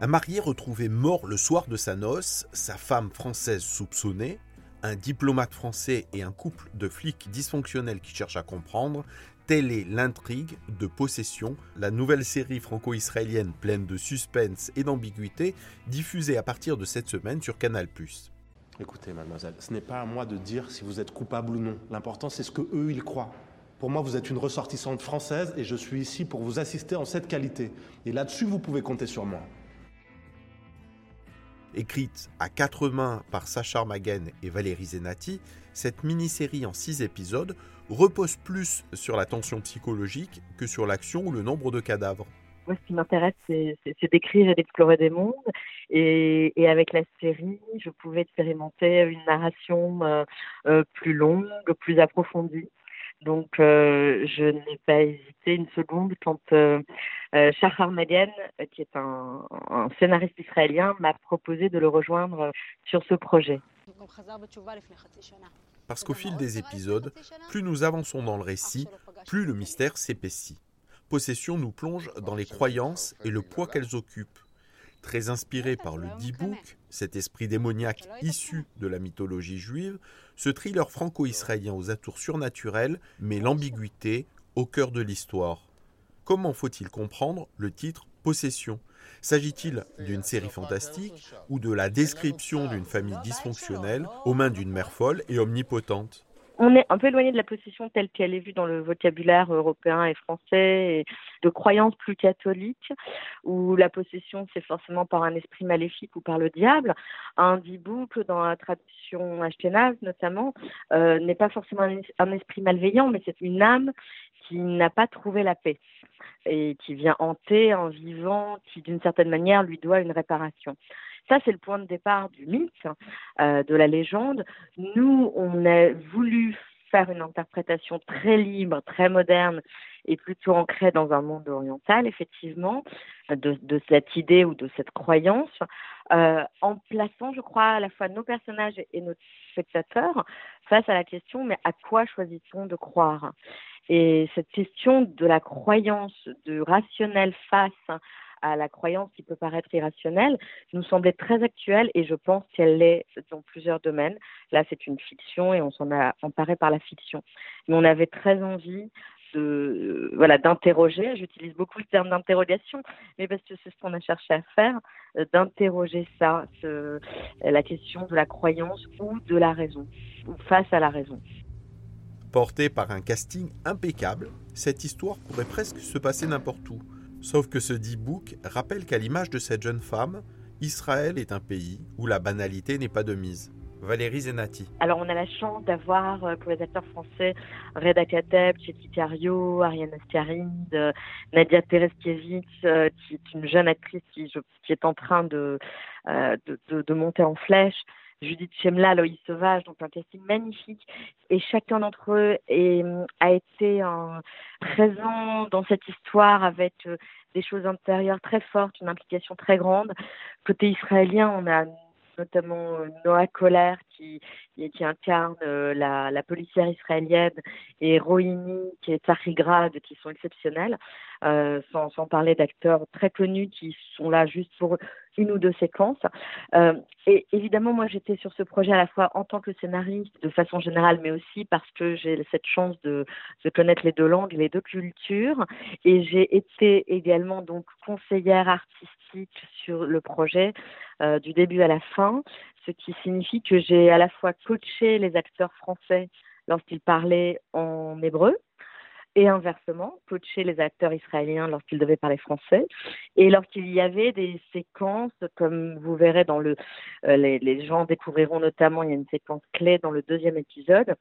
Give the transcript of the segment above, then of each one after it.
Un marié retrouvé mort le soir de sa noce, sa femme française soupçonnée, un diplomate français et un couple de flics dysfonctionnels qui cherchent à comprendre, telle est l'intrigue de Possession, la nouvelle série franco-israélienne pleine de suspense et d'ambiguïté, diffusée à partir de cette semaine sur Canal+. Écoutez, mademoiselle, ce n'est pas à moi de dire si vous êtes coupable ou non. L'important, c'est ce que eux, ils croient. Pour moi, vous êtes une ressortissante française et je suis ici pour vous assister en cette qualité. Et là-dessus, vous pouvez compter sur moi. Écrite à quatre mains par Sacha Armagen et Valérie Zenati, cette mini-série en six épisodes repose plus sur la tension psychologique que sur l'action ou le nombre de cadavres. Moi, ce qui m'intéresse, c'est d'écrire et d'explorer des mondes. Et, avec la série, je pouvais expérimenter une narration euh, euh, plus longue, plus approfondie. Donc, euh, je n'ai pas hésité une seconde quand euh, euh Shahar euh, qui est un, scénariste israélien, m'a proposé de le rejoindre sur ce projet. Parce qu'au fil des épisodes, plus nous avançons dans le récit, plus le mystère s'épaissit. Possession nous plonge dans les croyances et le poids qu'elles occupent. Très inspiré par le D-Book, cet esprit démoniaque issu de la mythologie juive, ce thriller franco-israélien aux atours surnaturels met l'ambiguïté au cœur de l'histoire. Comment faut-il comprendre le titre Possession S'agit-il d'une série fantastique ou de la description d'une famille dysfonctionnelle aux mains d'une mère folle et omnipotente? On est un peu éloigné de la possession telle qu'elle est vue dans le vocabulaire européen et français, et de croyances plus catholiques, où la possession c'est forcément par un esprit maléfique ou par le diable. Un dibouk dans la tradition ashkénaze notamment euh, n'est pas forcément un, esprit malveillant, mais c'est une âme qui n'a pas trouvé la paix et qui vient hanter un vivant qui d'une certaine manière lui doit une réparation. Ça, c'est le point de départ du mythe, euh, de la légende. Nous, on a voulu faire une interprétation très libre, très moderne et plutôt ancrée dans un monde oriental, effectivement, de, cette idée ou de cette croyance, euh, en plaçant, je crois, à la fois nos personnages et nos spectateurs face à la question, mais à quoi choisit-on de croire? Et cette question de la croyance, du rationnel face à la croyance qui peut paraître irrationnelle nous semblait très actuelle et je pense qu'elle l'est dans plusieurs domaines. Là, c'est une fiction et on s'en a emparé par la fiction. Mais on avait très envie de voilà d'interroger j'utilise beaucoup le terme d'interrogation mais parce que c'est ce qu'on a cherché à faire euh, d'interroger ça la question de la croyance ou de la raison ou face à la raison Portée par un casting impeccable, cette histoire pourrait presque se passer n'importe où. Sauf que ce dit book rappelle qu'à l'image de cette jeune femme, Israël est un pays où la banalité n'est pas de mise. Valérie Zenati. Alors on a la chance d'avoir euh, pour les acteurs français Reda Kateb, Chetty Cario, Ariane Ascaride, euh, Nadia Tereskiewicz, euh, qui est une jeune actrice qui, est en train de, de, monter en flèche. Judith Chemla, Loïs Sauvage, donc un casting magnifique. Et chacun d'entre eux est, a été présent dans cette histoire avec euh, des choses intérieures très fortes, une implication très grande. Côté israélien, on a notamment euh, Noah Kohler qui, qui incarne euh, la, la, policière israélienne et Rohini qui est Grad qui sont exceptionnels, sans, sans parler d'acteurs très connus qui sont là juste pour une ou deux séquences. Euh, et évidemment, moi, j'étais sur ce projet à la fois en tant que scénariste, de façon générale, mais aussi parce que j'ai cette chance de, de, connaître les deux langues, les deux cultures. Et j'ai été également donc conseillère artistique sur le projet euh, du début à la fin, ce qui signifie que j'ai à la fois coaché les acteurs français lorsqu'ils parlaient en hébreu, et inversement, coacher les acteurs israéliens lorsqu'ils devaient parler français. Et lorsqu'il y avait des séquences, comme vous verrez dans le, euh, les, gens découvriront notamment, il y a une séquence clé dans le deuxième épisode,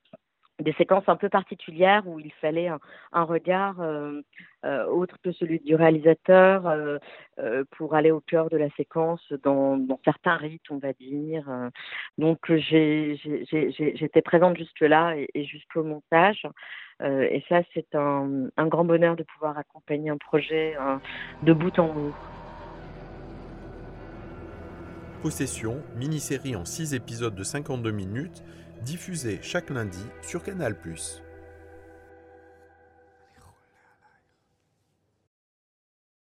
des séquences un peu particulières où il fallait un, regard euh, euh, autre que celui du réalisateur pour aller au cœur de la séquence dans, certains rites, on va dire. Donc j'étais présente jusque-là et jusqu'au montage. Euh, et ça, c'est un, grand bonheur de pouvoir accompagner un projet euh, de bout en bout. Possession, mini-série en 6 épisodes de 52 minutes, diffusée chaque lundi sur Canal ⁇